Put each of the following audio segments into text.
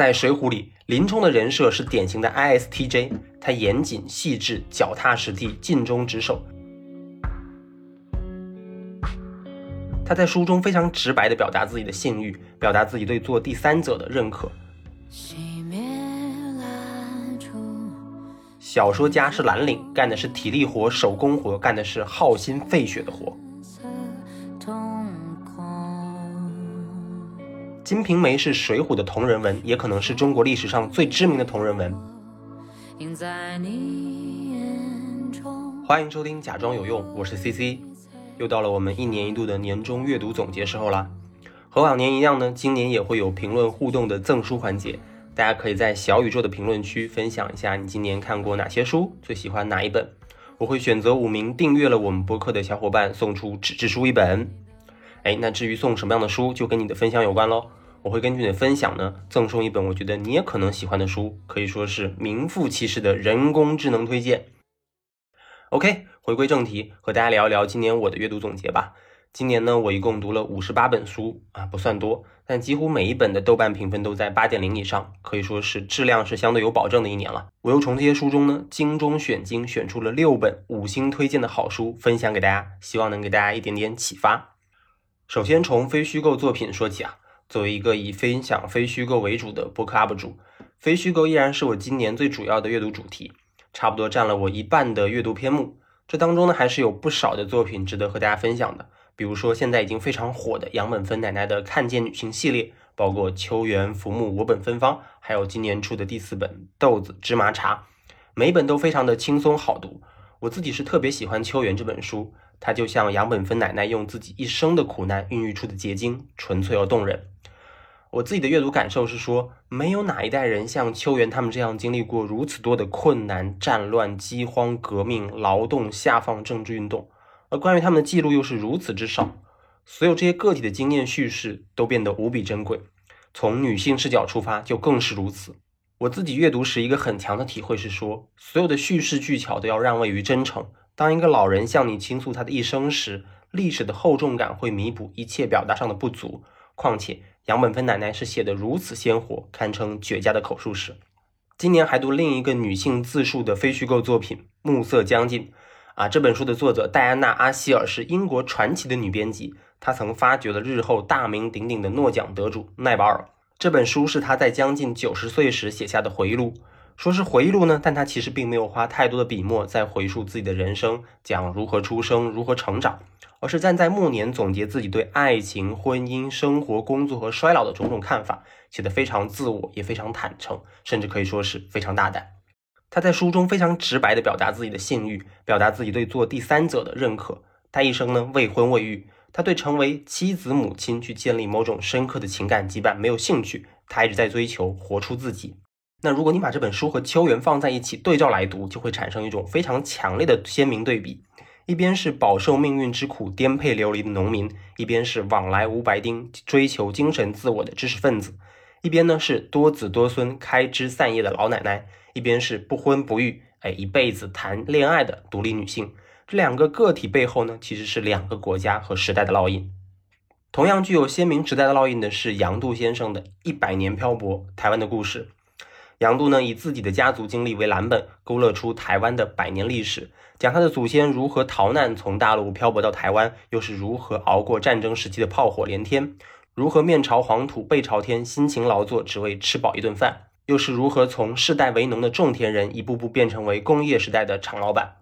在《水浒》里，林冲的人设是典型的 ISTJ，他严谨细致、脚踏实地、尽忠职守。他在书中非常直白地表达自己的性欲，表达自己对做第三者的认可。小说家是蓝领，干的是体力活、手工活，干的是耗心费血的活。《金瓶梅》是《水浒》的同人文，也可能是中国历史上最知名的同人文。欢迎收听《假装有用》，我是 CC。又到了我们一年一度的年终阅读总结时候啦。和往年一样呢，今年也会有评论互动的赠书环节，大家可以在小宇宙的评论区分享一下你今年看过哪些书，最喜欢哪一本。我会选择五名订阅了我们播客的小伙伴送出纸质书一本。哎，那至于送什么样的书，就跟你的分享有关喽。我会根据你的分享呢，赠送一本我觉得你也可能喜欢的书，可以说是名副其实的人工智能推荐。OK，回归正题，和大家聊一聊今年我的阅读总结吧。今年呢，我一共读了五十八本书啊，不算多，但几乎每一本的豆瓣评分都在八点零以上，可以说是质量是相对有保证的一年了。我又从这些书中呢，精中选精，选出了六本五星推荐的好书，分享给大家，希望能给大家一点点启发。首先从非虚构作品说起啊。作为一个以分享非虚构为主的博客 UP 主，非虚构依然是我今年最主要的阅读主题，差不多占了我一半的阅读篇目。这当中呢，还是有不少的作品值得和大家分享的，比如说现在已经非常火的杨本芬奶奶的《看见女性》系列，包括秋园浮木我本芬芳，还有今年出的第四本《豆子芝麻茶》，每一本都非常的轻松好读。我自己是特别喜欢秋园这本书，它就像杨本芬奶奶用自己一生的苦难孕育出的结晶，纯粹而动人。我自己的阅读感受是说，没有哪一代人像秋元他们这样经历过如此多的困难、战乱、饥荒、革命、劳动、下放、政治运动，而关于他们的记录又是如此之少。所有这些个体的经验叙事都变得无比珍贵。从女性视角出发，就更是如此。我自己阅读时一个很强的体会是说，所有的叙事技巧都要让位于真诚。当一个老人向你倾诉他的一生时，历史的厚重感会弥补一切表达上的不足。况且。杨本芬奶奶是写的如此鲜活，堪称绝佳的口述史。今年还读另一个女性自述的非虚构作品《暮色将近》啊，这本书的作者戴安娜·阿希尔是英国传奇的女编辑，她曾发掘了日后大名鼎鼎的诺奖得主奈保尔。这本书是她在将近九十岁时写下的回忆录。说是回忆录呢，但他其实并没有花太多的笔墨在回述自己的人生，讲如何出生，如何成长。而是站在暮年总结自己对爱情、婚姻、生活、工作和衰老的种种看法，写得非常自我，也非常坦诚，甚至可以说是非常大胆。他在书中非常直白地表达自己的性欲，表达自己对做第三者的认可。他一生呢未婚未育，他对成为妻子、母亲去建立某种深刻的情感羁绊没有兴趣，他一直在追求活出自己。那如果你把这本书和秋园放在一起对照来读，就会产生一种非常强烈的鲜明对比。一边是饱受命运之苦、颠沛流离的农民，一边是往来无白丁、追求精神自我的知识分子；一边呢是多子多孙、开枝散叶的老奶奶，一边是不婚不育、哎一辈子谈恋爱的独立女性。这两个个体背后呢，其实是两个国家和时代的烙印。同样具有鲜明时代的烙印的是杨度先生的《一百年漂泊：台湾的故事》。杨度呢，以自己的家族经历为蓝本，勾勒出台湾的百年历史，讲他的祖先如何逃难从大陆漂泊到台湾，又是如何熬过战争时期的炮火连天，如何面朝黄土背朝天，辛勤劳作只为吃饱一顿饭，又是如何从世代为农的种田人一步步变成为工业时代的厂老板。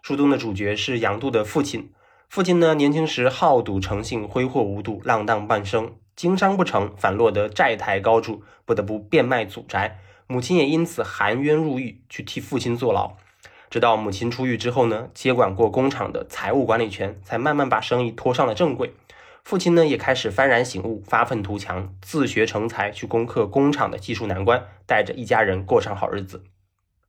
书中的主角是杨度的父亲，父亲呢年轻时好赌成性，挥霍无度，浪荡半生，经商不成，反落得债台高筑，不得不变卖祖宅。母亲也因此含冤入狱，去替父亲坐牢。直到母亲出狱之后呢，接管过工厂的财务管理权，才慢慢把生意拖上了正轨。父亲呢，也开始幡然醒悟，发愤图强，自学成才，去攻克工厂的技术难关，带着一家人过上好日子。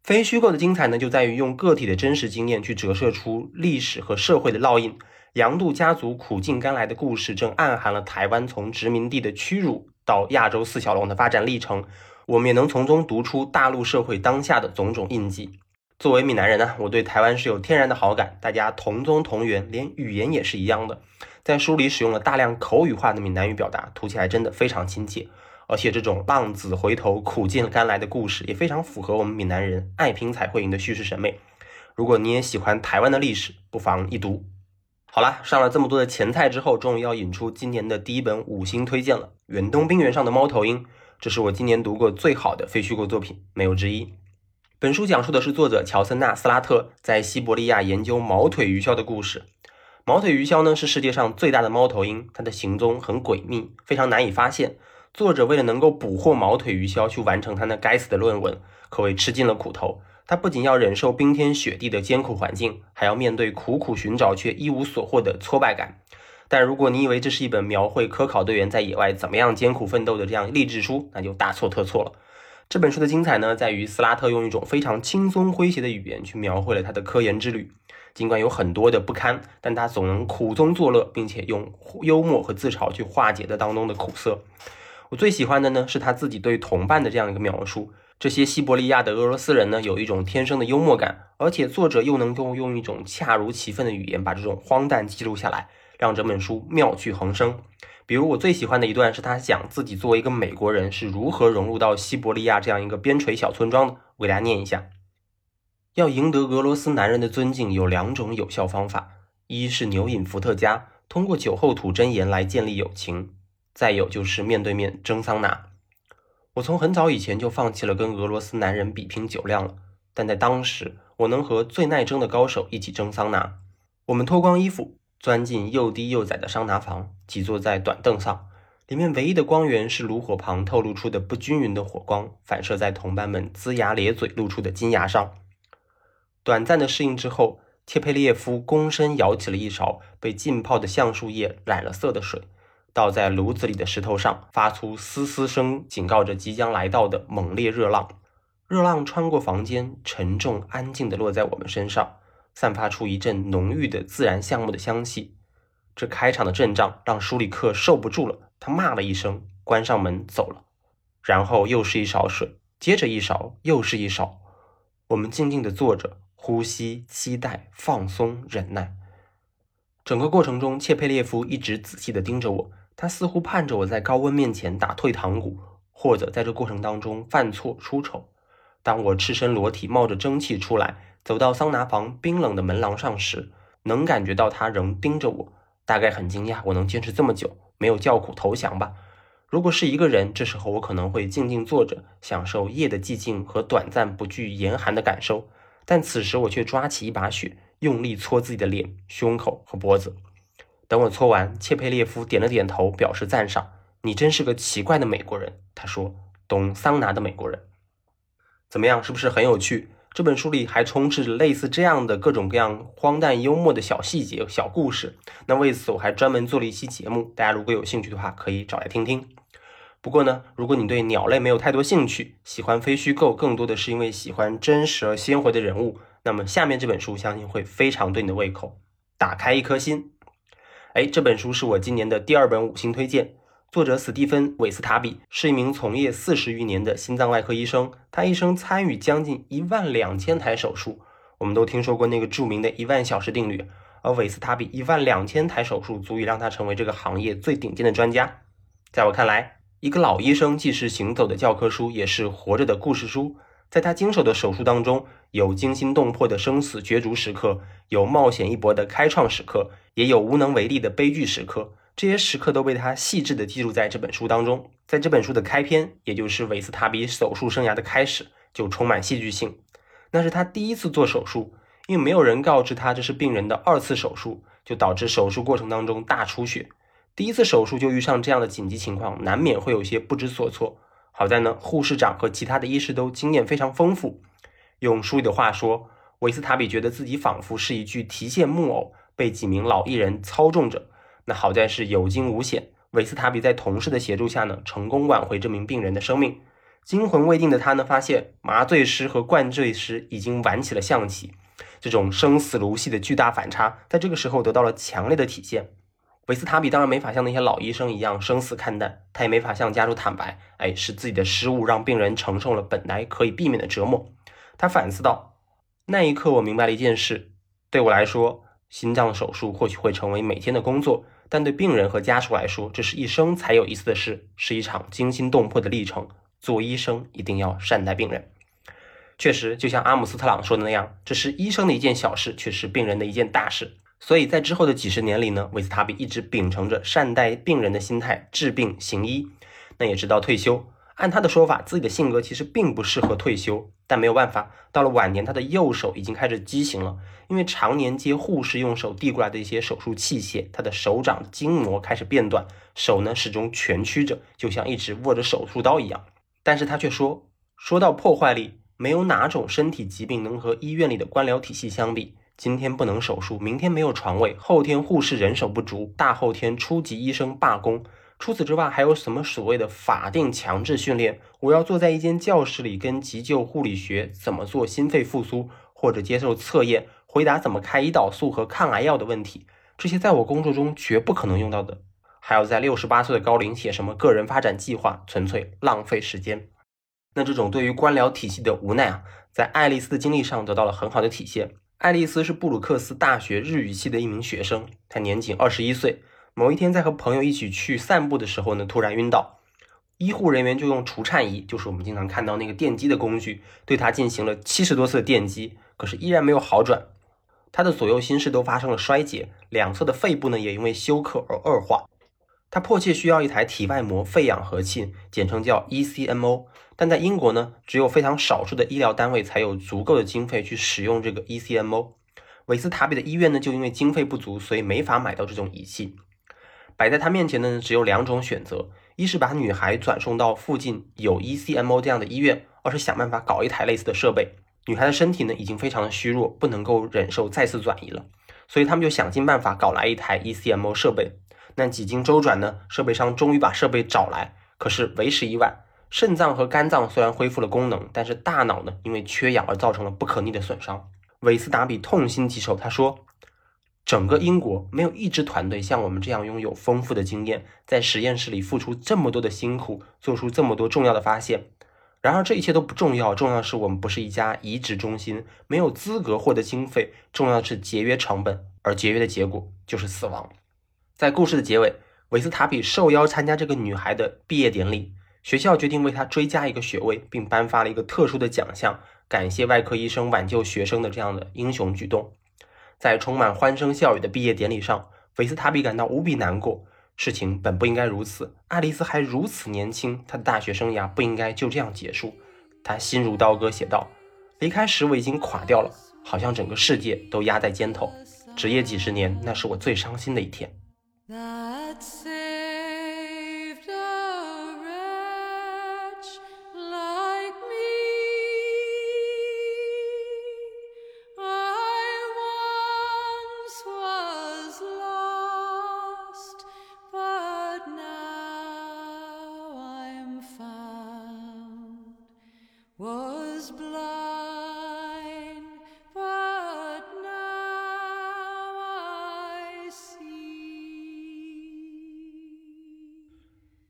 非虚构的精彩呢，就在于用个体的真实经验去折射出历史和社会的烙印。杨度家族苦尽甘来的故事，正暗含了台湾从殖民地的屈辱到亚洲四小龙的发展历程。我们也能从中读出大陆社会当下的种种印记。作为闽南人呢，我对台湾是有天然的好感。大家同宗同源，连语言也是一样的。在书里使用了大量口语化的闽南语表达，读起来真的非常亲切。而且这种浪子回头、苦尽甘来的故事，也非常符合我们闽南人爱拼才会赢的叙事审美。如果你也喜欢台湾的历史，不妨一读。好了，上了这么多的前菜之后，终于要引出今年的第一本五星推荐了，《远东冰原上的猫头鹰》。这是我今年读过最好的非虚构作品，没有之一。本书讲述的是作者乔森纳·斯拉特在西伯利亚研究毛腿鱼鸮的故事。毛腿鱼鸮呢是世界上最大的猫头鹰，它的行踪很诡秘，非常难以发现。作者为了能够捕获毛腿鱼鸮去完成他那该死的论文，可谓吃尽了苦头。他不仅要忍受冰天雪地的艰苦环境，还要面对苦苦寻找却一无所获的挫败感。但如果你以为这是一本描绘科考队员在野外怎么样艰苦奋斗的这样励志书，那就大错特错了。这本书的精彩呢，在于斯拉特用一种非常轻松诙谐的语言去描绘了他的科研之旅。尽管有很多的不堪，但他总能苦中作乐，并且用幽默和自嘲去化解的当中的苦涩。我最喜欢的呢，是他自己对同伴的这样一个描述。这些西伯利亚的俄罗斯人呢，有一种天生的幽默感，而且作者又能够用一种恰如其分的语言把这种荒诞记录下来。让整本书妙趣横生。比如我最喜欢的一段是他讲自己作为一个美国人是如何融入到西伯利亚这样一个边陲小村庄的。我给大家念一下：要赢得俄罗斯男人的尊敬，有两种有效方法，一是牛饮伏特加，通过酒后吐真言来建立友情；再有就是面对面蒸桑拿。我从很早以前就放弃了跟俄罗斯男人比拼酒量了，但在当时，我能和最耐蒸的高手一起蒸桑拿。我们脱光衣服。钻进又低又窄的桑拿房，挤坐在短凳上，里面唯一的光源是炉火旁透露出的不均匀的火光，反射在同伴们龇牙咧嘴露出的金牙上。短暂的适应之后，切佩列夫躬身舀起了一勺被浸泡的橡树叶染了色的水，倒在炉子里的石头上，发出嘶嘶声，警告着即将来到的猛烈热浪。热浪穿过房间，沉重安静地落在我们身上。散发出一阵浓郁的自然橡木的香气。这开场的阵仗让舒里克受不住了，他骂了一声，关上门走了。然后又是一勺水，接着一勺，又是一勺。我们静静地坐着，呼吸、期待、放松、忍耐。整个过程中，切佩列夫一直仔细地盯着我，他似乎盼着我在高温面前打退堂鼓，或者在这过程当中犯错出丑。当我赤身裸体冒着蒸汽出来。走到桑拿房冰冷的门廊上时，能感觉到他仍盯着我，大概很惊讶我能坚持这么久，没有叫苦投降吧。如果是一个人，这时候我可能会静静坐着，享受夜的寂静和短暂不惧严寒的感受。但此时我却抓起一把雪，用力搓自己的脸、胸口和脖子。等我搓完，切佩列夫点了点头，表示赞赏。你真是个奇怪的美国人，他说，懂桑拿的美国人。怎么样，是不是很有趣？这本书里还充斥着类似这样的各种各样荒诞幽默的小细节、小故事。那为此我还专门做了一期节目，大家如果有兴趣的话，可以找来听听。不过呢，如果你对鸟类没有太多兴趣，喜欢非虚构，更多的是因为喜欢真实而鲜活的人物，那么下面这本书相信会非常对你的胃口。打开一颗心，哎，这本书是我今年的第二本五星推荐。作者史蒂芬·韦斯塔比是一名从业四十余年的心脏外科医生，他一生参与将近一万两千台手术。我们都听说过那个著名的一万小时定律，而韦斯塔比一万两千台手术足以让他成为这个行业最顶尖的专家。在我看来，一个老医生既是行走的教科书，也是活着的故事书。在他经手的手术当中，有惊心动魄的生死角逐时刻，有冒险一搏的开创时刻，也有无能为力的悲剧时刻。这些时刻都被他细致地记录在这本书当中。在这本书的开篇，也就是韦斯塔比手术生涯的开始，就充满戏剧性。那是他第一次做手术，因为没有人告知他这是病人的二次手术，就导致手术过程当中大出血。第一次手术就遇上这样的紧急情况，难免会有些不知所措。好在呢，护士长和其他的医师都经验非常丰富。用书里的话说，韦斯塔比觉得自己仿佛是一具提线木偶，被几名老艺人操纵着。那好在是有惊无险，韦斯塔比在同事的协助下呢，成功挽回这名病人的生命。惊魂未定的他呢，发现麻醉师和灌醉师已经玩起了象棋，这种生死如戏的巨大反差，在这个时候得到了强烈的体现。韦斯塔比当然没法像那些老医生一样生死看淡，他也没法向家属坦白，哎，是自己的失误让病人承受了本来可以避免的折磨。他反思道：“那一刻，我明白了一件事，对我来说，心脏手术或许会成为每天的工作。”但对病人和家属来说，这是一生才有意思的事，是一场惊心动魄的历程。做医生一定要善待病人。确实，就像阿姆斯特朗说的那样，这是医生的一件小事，却是病人的一件大事。所以在之后的几十年里呢，维斯塔比一直秉承着善待病人的心态治病行医。那也直到退休。按他的说法，自己的性格其实并不适合退休，但没有办法，到了晚年，他的右手已经开始畸形了，因为常年接护士用手递过来的一些手术器械，他的手掌筋膜开始变短，手呢始终蜷曲着，就像一直握着手术刀一样。但是他却说，说到破坏力，没有哪种身体疾病能和医院里的官僚体系相比。今天不能手术，明天没有床位，后天护士人手不足，大后天初级医生罢工。除此之外，还有什么所谓的法定强制训练？我要坐在一间教室里，跟急救护理学怎么做心肺复苏，或者接受测验，回答怎么开胰岛素和抗癌药的问题。这些在我工作中绝不可能用到的。还要在六十八岁的高龄写什么个人发展计划，纯粹浪费时间。那这种对于官僚体系的无奈啊，在爱丽丝的经历上得到了很好的体现。爱丽丝是布鲁克斯大学日语系的一名学生，她年仅二十一岁。某一天，在和朋友一起去散步的时候呢，突然晕倒，医护人员就用除颤仪，就是我们经常看到那个电击的工具，对他进行了七十多次电击，可是依然没有好转。他的左右心室都发生了衰竭，两侧的肺部呢也因为休克而恶化。他迫切需要一台体外膜肺氧合器，简称叫 ECMO，但在英国呢，只有非常少数的医疗单位才有足够的经费去使用这个 ECMO。韦斯塔比的医院呢，就因为经费不足，所以没法买到这种仪器。摆在他面前的呢，只有两种选择：一是把女孩转送到附近有 ECMO 这样的医院；二是想办法搞一台类似的设备。女孩的身体呢，已经非常的虚弱，不能够忍受再次转移了，所以他们就想尽办法搞来一台 ECMO 设备。那几经周转呢，设备商终于把设备找来，可是为时已晚。肾脏和肝脏虽然恢复了功能，但是大脑呢，因为缺氧而造成了不可逆的损伤。韦斯达比痛心疾首，他说。整个英国没有一支团队像我们这样拥有丰富的经验，在实验室里付出这么多的辛苦，做出这么多重要的发现。然而这一切都不重要，重要的是我们不是一家移植中心，没有资格获得经费。重要的是节约成本，而节约的结果就是死亡。在故事的结尾，韦斯塔比受邀参加这个女孩的毕业典礼，学校决定为她追加一个学位，并颁发了一个特殊的奖项，感谢外科医生挽救学生的这样的英雄举动。在充满欢声笑语的毕业典礼上，韦斯塔比感到无比难过。事情本不应该如此，爱丽丝还如此年轻，她的大学生涯不应该就这样结束。他心如刀割，写道：“离开时我已经垮掉了，好像整个世界都压在肩头。职业几十年，那是我最伤心的一天。”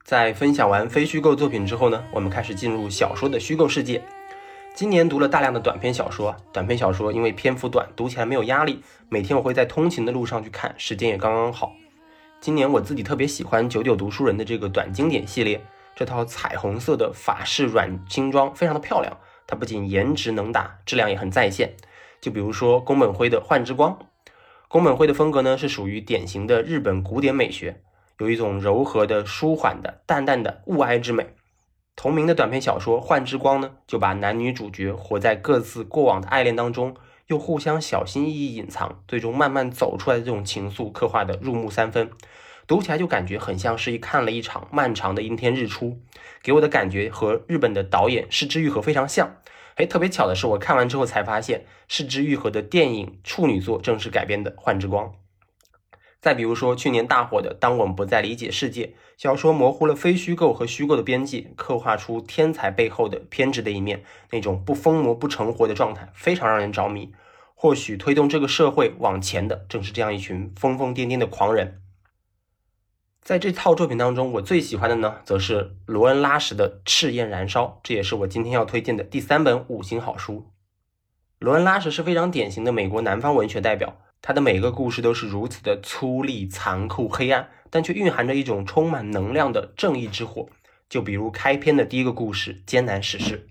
在分享完非虚构作品之后呢，我们开始进入小说的虚构世界。今年读了大量的短篇小说，短篇小说因为篇幅短，读起来没有压力。每天我会在通勤的路上去看，时间也刚刚好。今年我自己特别喜欢九九读书人的这个短经典系列。这套彩虹色的法式软精装非常的漂亮，它不仅颜值能打，质量也很在线。就比如说宫本辉的《幻之光》，宫本辉的风格呢是属于典型的日本古典美学，有一种柔和的、舒缓的、淡淡的物哀之美。同名的短篇小说《幻之光》呢，就把男女主角活在各自过往的爱恋当中，又互相小心翼翼隐藏，最终慢慢走出来的这种情愫，刻画的入木三分。读起来就感觉很像是一看了一场漫长的阴天日出，给我的感觉和日本的导演市之愈合非常像。哎，特别巧的是，我看完之后才发现，市之愈合的电影处女作正是改编的《幻之光》。再比如说，去年大火的《当我们不再理解世界》，小说模糊了非虚构和虚构的边界，刻画出天才背后的偏执的一面，那种不疯魔不成活的状态，非常让人着迷。或许推动这个社会往前的，正是这样一群疯疯癫癫的狂人。在这套作品当中，我最喜欢的呢，则是罗恩·拉什的《赤焰燃烧》，这也是我今天要推荐的第三本五星好书。罗恩·拉什是非常典型的美国南方文学代表，它的每个故事都是如此的粗粝、残酷、黑暗，但却蕴含着一种充满能量的正义之火。就比如开篇的第一个故事《艰难史诗》。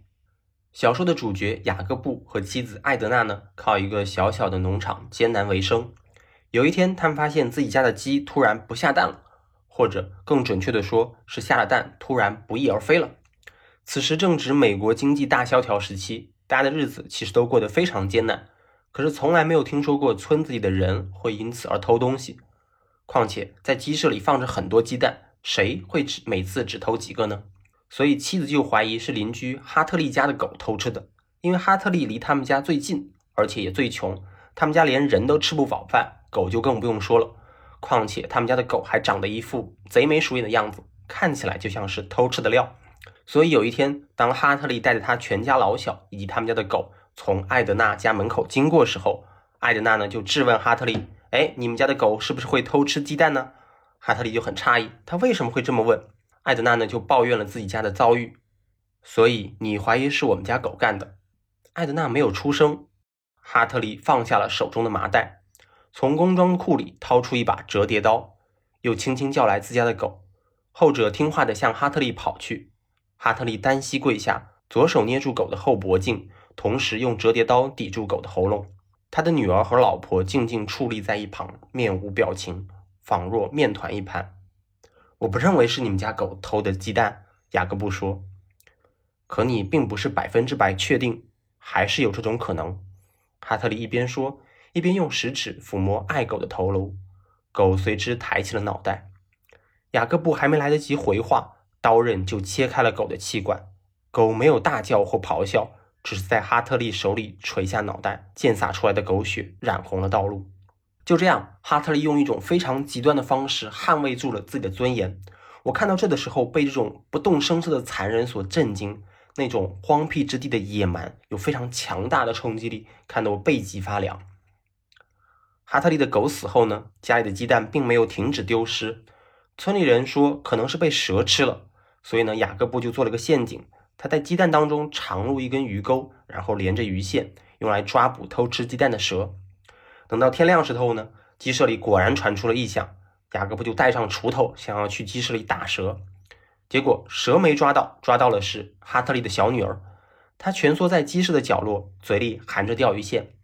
小说的主角雅各布和妻子艾德娜呢，靠一个小小的农场艰难为生。有一天，他们发现自己家的鸡突然不下蛋了，或者更准确的说，是下了蛋突然不翼而飞了。此时正值美国经济大萧条时期，大家的日子其实都过得非常艰难。可是从来没有听说过村子里的人会因此而偷东西。况且在鸡舍里放着很多鸡蛋，谁会只每次只偷几个呢？所以妻子就怀疑是邻居哈特利家的狗偷吃的，因为哈特利离他们家最近，而且也最穷，他们家连人都吃不饱饭，狗就更不用说了。况且他们家的狗还长得一副贼眉鼠眼的样子，看起来就像是偷吃的料。所以有一天，当哈特利带着他全家老小以及他们家的狗从艾德娜家门口经过时候，艾德娜呢就质问哈特利：“哎，你们家的狗是不是会偷吃鸡蛋呢？”哈特利就很诧异，他为什么会这么问？艾德娜呢就抱怨了自己家的遭遇，所以你怀疑是我们家狗干的。艾德娜没有出声。哈特利放下了手中的麻袋，从工装裤里掏出一把折叠刀，又轻轻叫来自家的狗。后者听话的向哈特利跑去。哈特利单膝跪下，左手捏住狗的后脖颈，同时用折叠刀抵住狗的喉咙。他的女儿和老婆静静矗立在一旁，面无表情，仿若面团一盘。我不认为是你们家狗偷的鸡蛋，雅各布说。可你并不是百分之百确定，还是有这种可能。哈特利一边说，一边用食指抚摸爱狗的头颅，狗随之抬起了脑袋。雅各布还没来得及回话，刀刃就切开了狗的气管。狗没有大叫或咆哮，只是在哈特利手里垂下脑袋，溅洒出来的狗血染红了道路。就这样，哈特利用一种非常极端的方式捍卫住了自己的尊严。我看到这的时候，被这种不动声色的残忍所震惊，那种荒僻之地的野蛮有非常强大的冲击力，看得我背脊发凉。哈特利的狗死后呢，家里的鸡蛋并没有停止丢失。村里人说可能是被蛇吃了，所以呢，雅各布就做了个陷阱，他在鸡蛋当中藏入一根鱼钩，然后连着鱼线，用来抓捕偷吃鸡蛋的蛇。等到天亮时候呢，鸡舍里果然传出了异响。雅各布就带上锄头，想要去鸡舍里打蛇，结果蛇没抓到，抓到了是哈特利的小女儿。她蜷缩在鸡舍的角落，嘴里含着钓鱼线。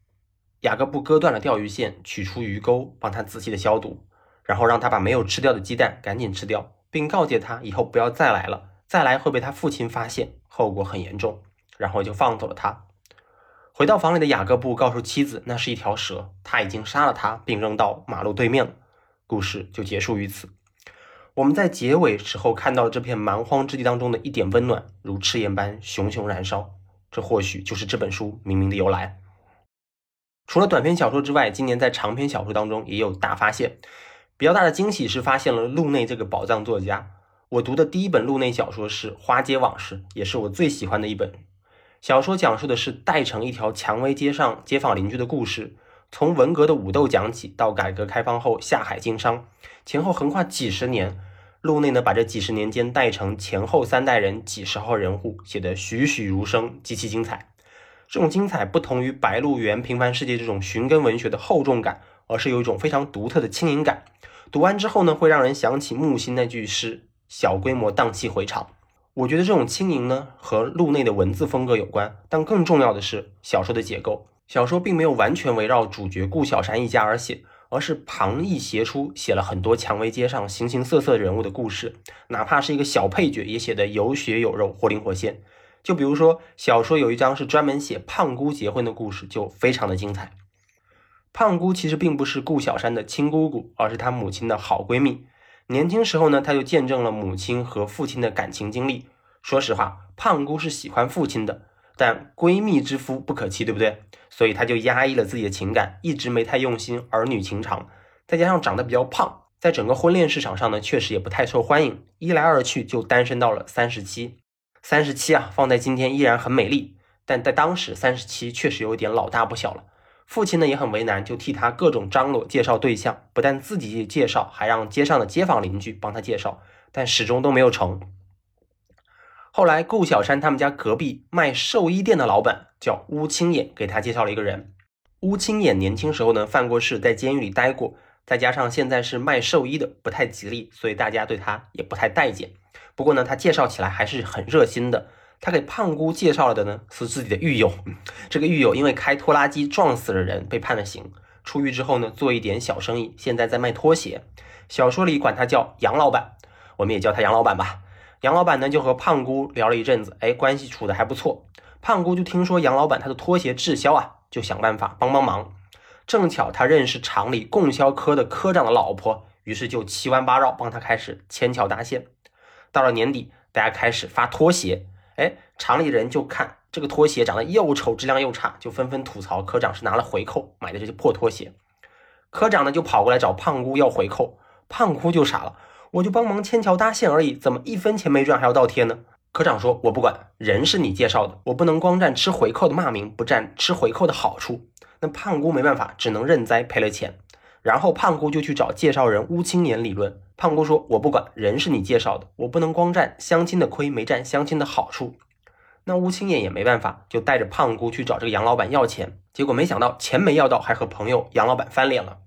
雅各布割断了钓鱼线，取出鱼钩，帮她仔细的消毒，然后让她把没有吃掉的鸡蛋赶紧吃掉，并告诫她以后不要再来了，再来会被他父亲发现，后果很严重。然后就放走了他。回到房里的雅各布告诉妻子，那是一条蛇，他已经杀了它，并扔到马路对面了。故事就结束于此。我们在结尾时候看到了这片蛮荒之地当中的一点温暖，如赤焰般熊熊燃烧。这或许就是这本书明明的由来。除了短篇小说之外，今年在长篇小说当中也有大发现。比较大的惊喜是发现了路内这个宝藏作家。我读的第一本路内小说是《花街往事》，也是我最喜欢的一本。小说讲述的是代城一条蔷薇街上街坊邻居的故事，从文革的武斗讲起，到改革开放后下海经商，前后横跨几十年。路内呢，把这几十年间代城前后三代人几十号人物写得栩栩如生，极其精彩。这种精彩不同于《白鹿原平凡世界》这种寻根文学的厚重感，而是有一种非常独特的轻盈感。读完之后呢，会让人想起木心那句诗：“小规模荡气回肠。”我觉得这种轻盈呢，和路内的文字风格有关，但更重要的是小说的结构。小说并没有完全围绕主角顾小山一家而写，而是旁逸斜出，写了很多蔷薇街上形形色色人物的故事，哪怕是一个小配角，也写得有血有肉，活灵活现。就比如说，小说有一章是专门写胖姑结婚的故事，就非常的精彩。胖姑其实并不是顾小山的亲姑姑，而是她母亲的好闺蜜。年轻时候呢，他就见证了母亲和父亲的感情经历。说实话，胖姑是喜欢父亲的，但闺蜜之夫不可欺，对不对？所以他就压抑了自己的情感，一直没太用心儿女情长。再加上长得比较胖，在整个婚恋市场上呢，确实也不太受欢迎。一来二去，就单身到了三十七。三十七啊，放在今天依然很美丽，但在当时，三十七确实有点老大不小了。父亲呢也很为难，就替他各种张罗介绍对象，不但自己介绍，还让街上的街坊邻居帮他介绍，但始终都没有成。后来顾小山他们家隔壁卖寿衣店的老板叫乌青眼，给他介绍了一个人。乌青眼年轻时候呢犯过事，在监狱里待过，再加上现在是卖寿衣的，不太吉利，所以大家对他也不太待见。不过呢，他介绍起来还是很热心的。他给胖姑介绍了的呢是自己的狱友，这个狱友因为开拖拉机撞死了人被判了刑，出狱之后呢做一点小生意，现在在卖拖鞋。小说里管他叫杨老板，我们也叫他杨老板吧。杨老板呢就和胖姑聊了一阵子，哎，关系处的还不错。胖姑就听说杨老板他的拖鞋滞销啊。就想办法帮帮忙，正巧他认识厂里供销科的科长的老婆，于是就七弯八绕帮他开始牵桥搭线。到了年底，大家开始发拖鞋，哎，厂里人就看这个拖鞋长得又丑，质量又差，就纷纷吐槽科长是拿了回扣买的这些破拖鞋。科长呢就跑过来找胖姑要回扣，胖姑就傻了，我就帮忙牵桥搭线而已，怎么一分钱没赚还要倒贴呢？科长说：“我不管，人是你介绍的，我不能光占吃回扣的骂名，不占吃回扣的好处。”那胖姑没办法，只能认栽赔了钱。然后胖姑就去找介绍人乌青年理论。胖姑说：“我不管，人是你介绍的，我不能光占相亲的亏，没占相亲的好处。”那乌青年也没办法，就带着胖姑去找这个杨老板要钱。结果没想到钱没要到，还和朋友杨老板翻脸了。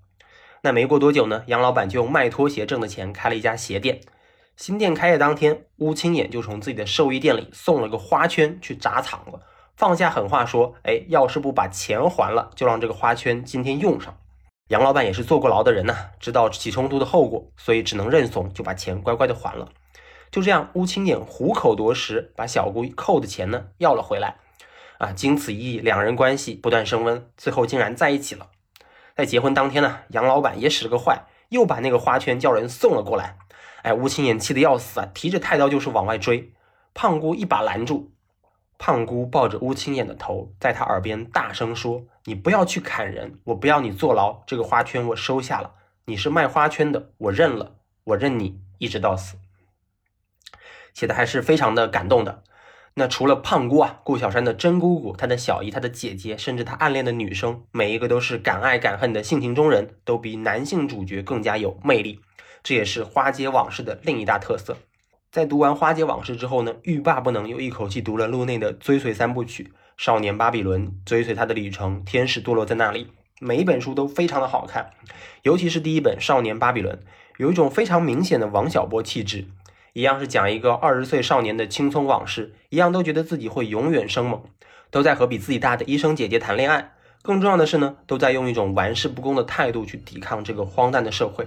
那没过多久呢，杨老板就用卖拖鞋挣的钱开了一家鞋店。新店开业当天，乌青眼就从自己的寿衣店里送了个花圈去砸场子，放下狠话说：“哎，要是不把钱还了，就让这个花圈今天用上。”杨老板也是坐过牢的人呐，知道起冲突的后果，所以只能认怂，就把钱乖乖的还了。就这样，乌青眼虎口夺食，把小姑扣的钱呢要了回来。啊，经此一役，两人关系不断升温，最后竟然在一起了。在结婚当天呢，杨老板也使了个坏，又把那个花圈叫人送了过来。哎，乌青眼气得要死啊，提着太刀就是往外追。胖姑一把拦住，胖姑抱着乌青眼的头，在他耳边大声说：“你不要去砍人，我不要你坐牢。这个花圈我收下了，你是卖花圈的，我认了，我认你一直到死。”写的还是非常的感动的。那除了胖姑啊，顾小山的真姑姑、她的小姨、她的姐姐，甚至她暗恋的女生，每一个都是敢爱敢恨的性情中人，都比男性主角更加有魅力。这也是《花街往事》的另一大特色。在读完《花街往事》之后呢，欲罢不能，又一口气读了路内的《追随三部曲》《少年巴比伦》《追随他的旅程》《天使堕落在那里》，每一本书都非常的好看，尤其是第一本《少年巴比伦》，有一种非常明显的王小波气质。一样是讲一个二十岁少年的青葱往事，一样都觉得自己会永远生猛，都在和比自己大的医生姐姐谈恋爱。更重要的是呢，都在用一种玩世不恭的态度去抵抗这个荒诞的社会。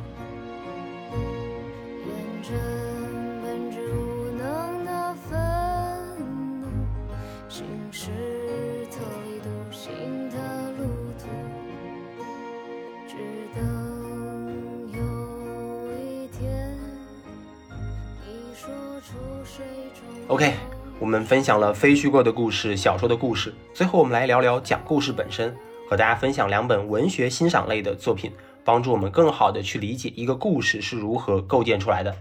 OK，我们分享了非虚构的故事、小说的故事。最后，我们来聊聊讲故事本身，和大家分享两本文学欣赏类的作品，帮助我们更好的去理解一个故事是如何构建出来的。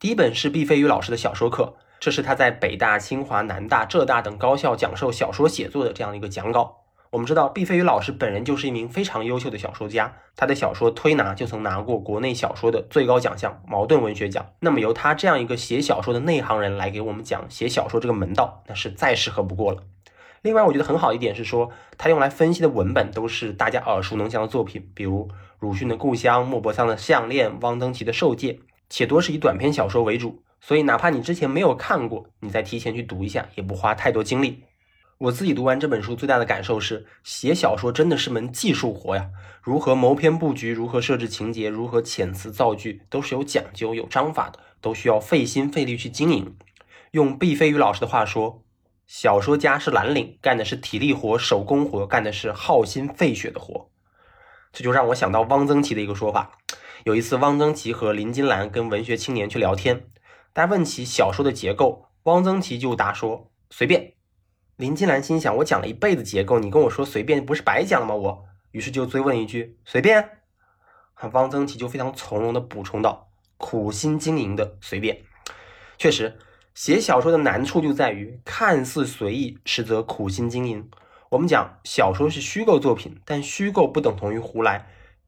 第一本是毕飞宇老师的小说课，这是他在北大、清华、南大、浙大等高校讲授小说写作的这样一个讲稿。我们知道毕飞宇老师本人就是一名非常优秀的小说家，他的小说《推拿》就曾拿过国内小说的最高奖项——茅盾文学奖。那么由他这样一个写小说的内行人来给我们讲写小说这个门道，那是再适合不过了。另外，我觉得很好一点是说，他用来分析的文本都是大家耳熟能详的作品，比如鲁迅的《故乡》、莫泊桑的《项链》、汪曾祺的《受戒》，且多是以短篇小说为主，所以哪怕你之前没有看过，你再提前去读一下，也不花太多精力。我自己读完这本书，最大的感受是，写小说真的是门技术活呀！如何谋篇布局，如何设置情节，如何遣词造句，都是有讲究、有章法的，都需要费心费力去经营。用毕飞宇老师的话说，小说家是蓝领，干的是体力活、手工活，干的是耗心费血的活。这就让我想到汪曾祺的一个说法：有一次，汪曾祺和林金兰跟文学青年去聊天，大家问起小说的结构，汪曾祺就答说：“随便。”林金兰心想：“我讲了一辈子结构，你跟我说随便，不是白讲了吗？”我于是就追问一句：“随便？”汪曾祺就非常从容地补充道：“苦心经营的随便。”确实，写小说的难处就在于看似随意，实则苦心经营。我们讲小说是虚构作品，但虚构不等同于胡来。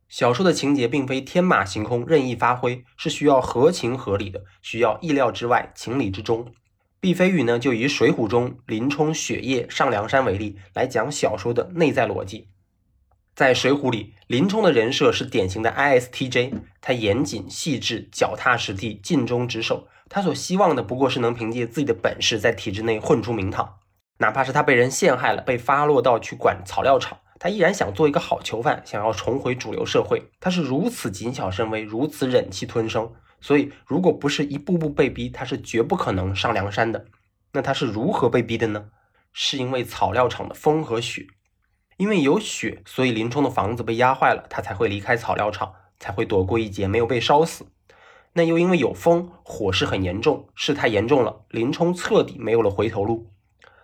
小说的情节并非天马行空、任意发挥，是需要合情合理的，需要意料之外、情理之中。毕飞宇呢，就以《水浒》中林冲雪夜上梁山为例，来讲小说的内在逻辑。在《水浒》里，林冲的人设是典型的 ISTJ，他严谨细致、脚踏实地、尽忠职守。他所希望的不过是能凭借自己的本事在体制内混出名堂。哪怕是他被人陷害了，被发落到去管草料场，他依然想做一个好囚犯，想要重回主流社会。他是如此谨小慎微，如此忍气吞声。所以，如果不是一步步被逼，他是绝不可能上梁山的。那他是如何被逼的呢？是因为草料场的风和雪。因为有雪，所以林冲的房子被压坏了，他才会离开草料场，才会躲过一劫，没有被烧死。那又因为有风，火势很严重，事态严重了，林冲彻底没有了回头路。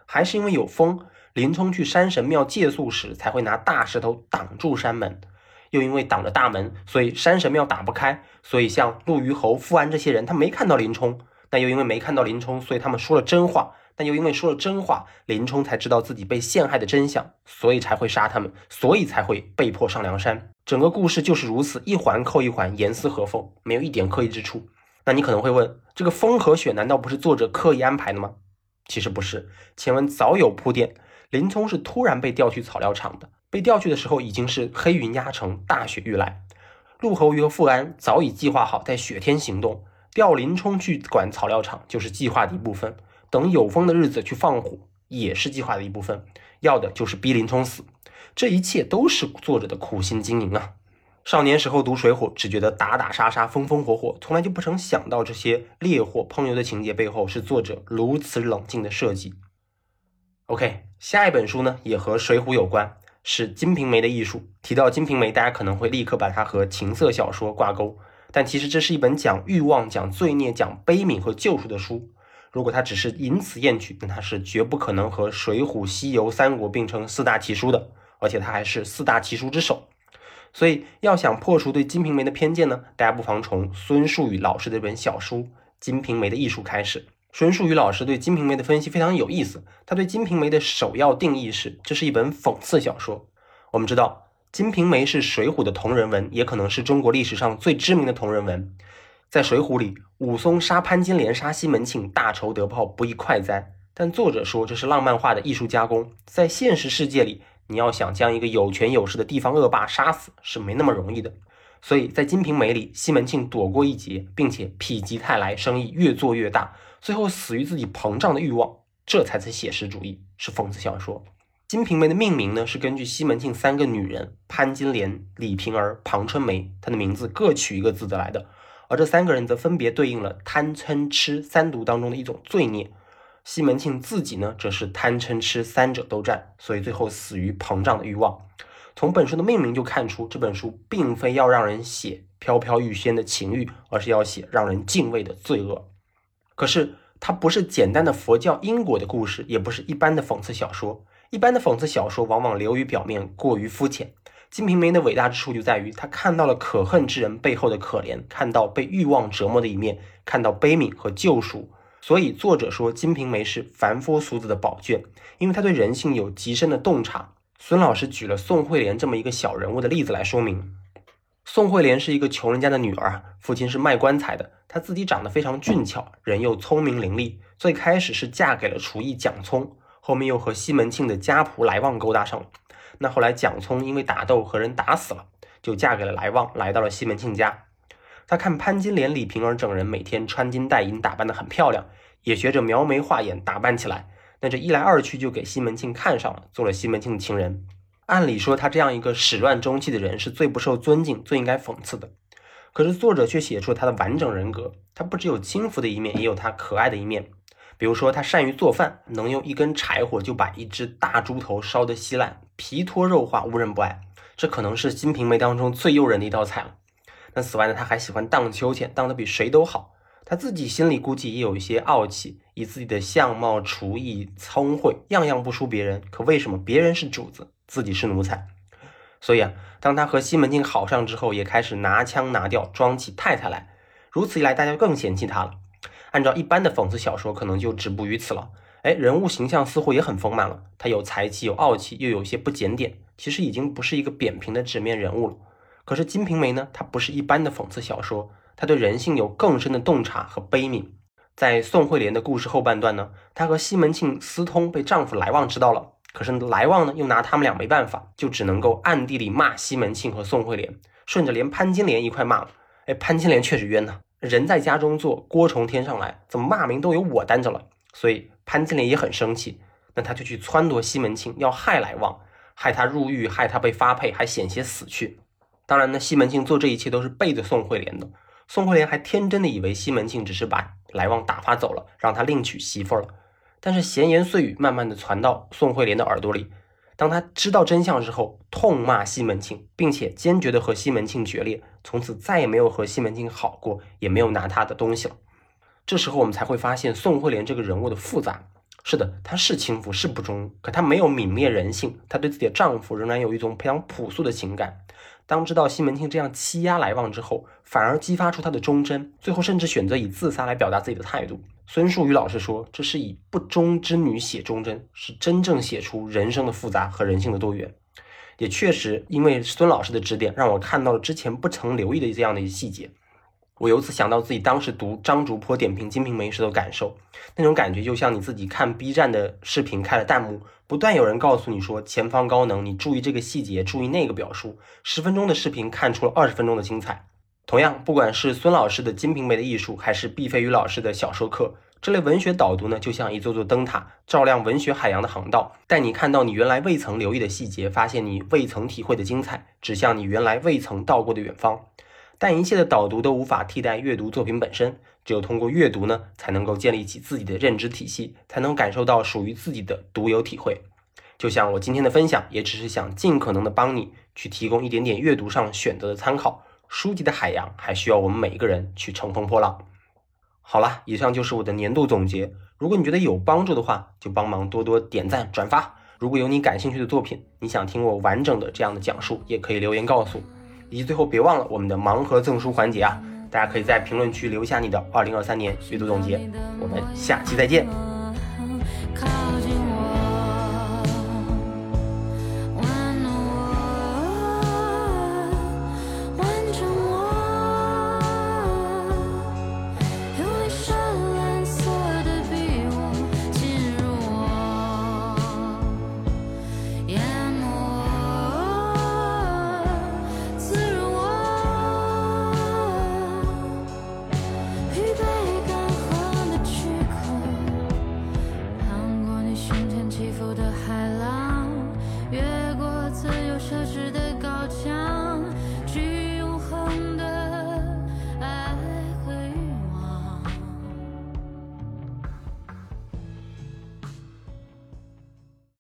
还是因为有风，林冲去山神庙借宿时才会拿大石头挡住山门，又因为挡着大门，所以山神庙打不开。所以像陆虞侯、富安这些人，他没看到林冲，但又因为没看到林冲，所以他们说了真话。但又因为说了真话，林冲才知道自己被陷害的真相，所以才会杀他们，所以才会被迫上梁山。整个故事就是如此，一环扣一环，严丝合缝，没有一点刻意之处。那你可能会问，这个风和雪难道不是作者刻意安排的吗？其实不是，前文早有铺垫。林冲是突然被调去草料场的，被调去的时候已经是黑云压城，大雪欲来。陆侯鱼和富安早已计划好在雪天行动，调林冲去管草料场就是计划的一部分。等有风的日子去放火也是计划的一部分，要的就是逼林冲死。这一切都是作者的苦心经营啊。少年时候读《水浒》，只觉得打打杀杀、风风火火，从来就不曾想到这些烈火烹油的情节背后是作者如此冷静的设计。OK，下一本书呢也和《水浒》有关，是《金瓶梅的艺术》。提到《金瓶梅》，大家可能会立刻把它和情色小说挂钩，但其实这是一本讲欲望、讲罪孽、讲悲悯和救赎的书。如果它只是淫词艳曲，那它是绝不可能和《水浒》《西游》《三国》并称四大奇书的，而且它还是四大奇书之首。所以，要想破除对《金瓶梅》的偏见呢，大家不妨从孙树宇老师的这本小书《金瓶梅的艺术》开始。孙树宇老师对《金瓶梅》的分析非常有意思。他对《金瓶梅》的首要定义是：这是一本讽刺小说。我们知道，《金瓶梅》是《水浒》的同人文，也可能是中国历史上最知名的同人文。在《水浒》里，武松杀潘金莲、杀西门庆，大仇得报，不亦快哉？但作者说这是浪漫化的艺术加工。在现实世界里，你要想将一个有权有势的地方恶霸杀死是没那么容易的，所以在《金瓶梅》里，西门庆躲过一劫，并且否极泰来，生意越做越大，最后死于自己膨胀的欲望，这才是写实主义，是讽刺小说。《金瓶梅》的命名呢，是根据西门庆三个女人潘金莲、李瓶儿、庞春梅，她的名字各取一个字得来的，而这三个人则分别对应了贪嗔痴三毒当中的一种罪孽。西门庆自己呢，则是贪嗔痴三者都占，所以最后死于膨胀的欲望。从本书的命名就看出，这本书并非要让人写飘飘欲仙的情欲，而是要写让人敬畏的罪恶。可是它不是简单的佛教因果的故事，也不是一般的讽刺小说。一般的讽刺小说往往流于表面，过于肤浅。《金瓶梅》的伟大之处就在于，他看到了可恨之人背后的可怜，看到被欲望折磨的一面，看到悲悯和救赎。所以作者说《金瓶梅》是凡夫俗子的宝卷，因为他对人性有极深的洞察。孙老师举了宋惠莲这么一个小人物的例子来说明。宋惠莲是一个穷人家的女儿，父亲是卖棺材的，她自己长得非常俊俏，人又聪明伶俐。最开始是嫁给了厨艺蒋聪，后面又和西门庆的家仆来旺勾搭上了。那后来蒋聪因为打斗和人打死了，就嫁给了来旺，来到了西门庆家。他看潘金莲、李瓶儿整人每天穿金戴银，打扮得很漂亮，也学着描眉画眼打扮起来。那这一来二去就给西门庆看上了，做了西门庆的情人。按理说他这样一个始乱终弃的人是最不受尊敬、最应该讽刺的。可是作者却写出他的完整人格。他不只有轻浮的一面，也有他可爱的一面。比如说他善于做饭，能用一根柴火就把一只大猪头烧得稀烂，皮脱肉化，无人不爱。这可能是《金瓶梅》当中最诱人的一道菜了。那此外呢，他还喜欢荡秋千，荡得比谁都好。他自己心里估计也有一些傲气，以自己的相貌、厨艺、聪慧，样样不输别人。可为什么别人是主子，自己是奴才？所以啊，当他和西门庆好上之后，也开始拿腔拿调，装起太太来。如此一来，大家更嫌弃他了。按照一般的讽刺小说，可能就止步于此了。哎，人物形象似乎也很丰满了，他有才气，有傲气，又有些不检点，其实已经不是一个扁平的纸面人物了。可是《金瓶梅》呢，它不是一般的讽刺小说，它对人性有更深的洞察和悲悯。在宋惠莲的故事后半段呢，她和西门庆私通，被丈夫来旺知道了。可是来旺呢，又拿他们俩没办法，就只能够暗地里骂西门庆和宋惠莲，顺着连潘金莲一块骂了。哎，潘金莲确实冤呐，人在家中坐，锅从天上来，怎么骂名都由我担着了。所以潘金莲也很生气，那他就去撺掇西门庆要害来旺，害他入狱，害他被发配，还险些死去。当然呢，西门庆做这一切都是背着宋惠莲的。宋惠莲还天真的以为西门庆只是把来旺打发走了，让他另娶媳妇了。但是闲言碎语慢慢的传到宋惠莲的耳朵里，当他知道真相之后，痛骂西门庆，并且坚决的和西门庆决裂，从此再也没有和西门庆好过，也没有拿他的东西了。这时候我们才会发现宋惠莲这个人物的复杂。是的，她是轻浮，是不忠，可她没有泯灭人性，她对自己的丈夫仍然有一种非常朴素的情感。当知道西门庆这样欺压来旺之后，反而激发出他的忠贞，最后甚至选择以自杀来表达自己的态度。孙树宇老师说，这是以不忠之女写忠贞，是真正写出人生的复杂和人性的多元。也确实，因为孙老师的指点，让我看到了之前不曾留意的这样的一些细节。我由此想到自己当时读张竹坡点评《金瓶梅》时的感受，那种感觉就像你自己看 B 站的视频，开了弹幕，不断有人告诉你说前方高能，你注意这个细节，注意那个表述。十分钟的视频看出了二十分钟的精彩。同样，不管是孙老师的《金瓶梅》的艺术，还是毕飞宇老师的小说课，这类文学导读呢，就像一座座灯塔，照亮文学海洋的航道，带你看到你原来未曾留意的细节，发现你未曾体会的精彩，指向你原来未曾到过的远方。但一切的导读都无法替代阅读作品本身，只有通过阅读呢，才能够建立起自己的认知体系，才能感受到属于自己的独有体会。就像我今天的分享，也只是想尽可能的帮你去提供一点点阅读上选择的参考。书籍的海洋还需要我们每一个人去乘风破浪。好了，以上就是我的年度总结。如果你觉得有帮助的话，就帮忙多多点赞转发。如果有你感兴趣的作品，你想听我完整的这样的讲述，也可以留言告诉。以及最后别忘了我们的盲盒赠书环节啊大家可以在评论区留下你的二零二三年阅读总结我们下期再见。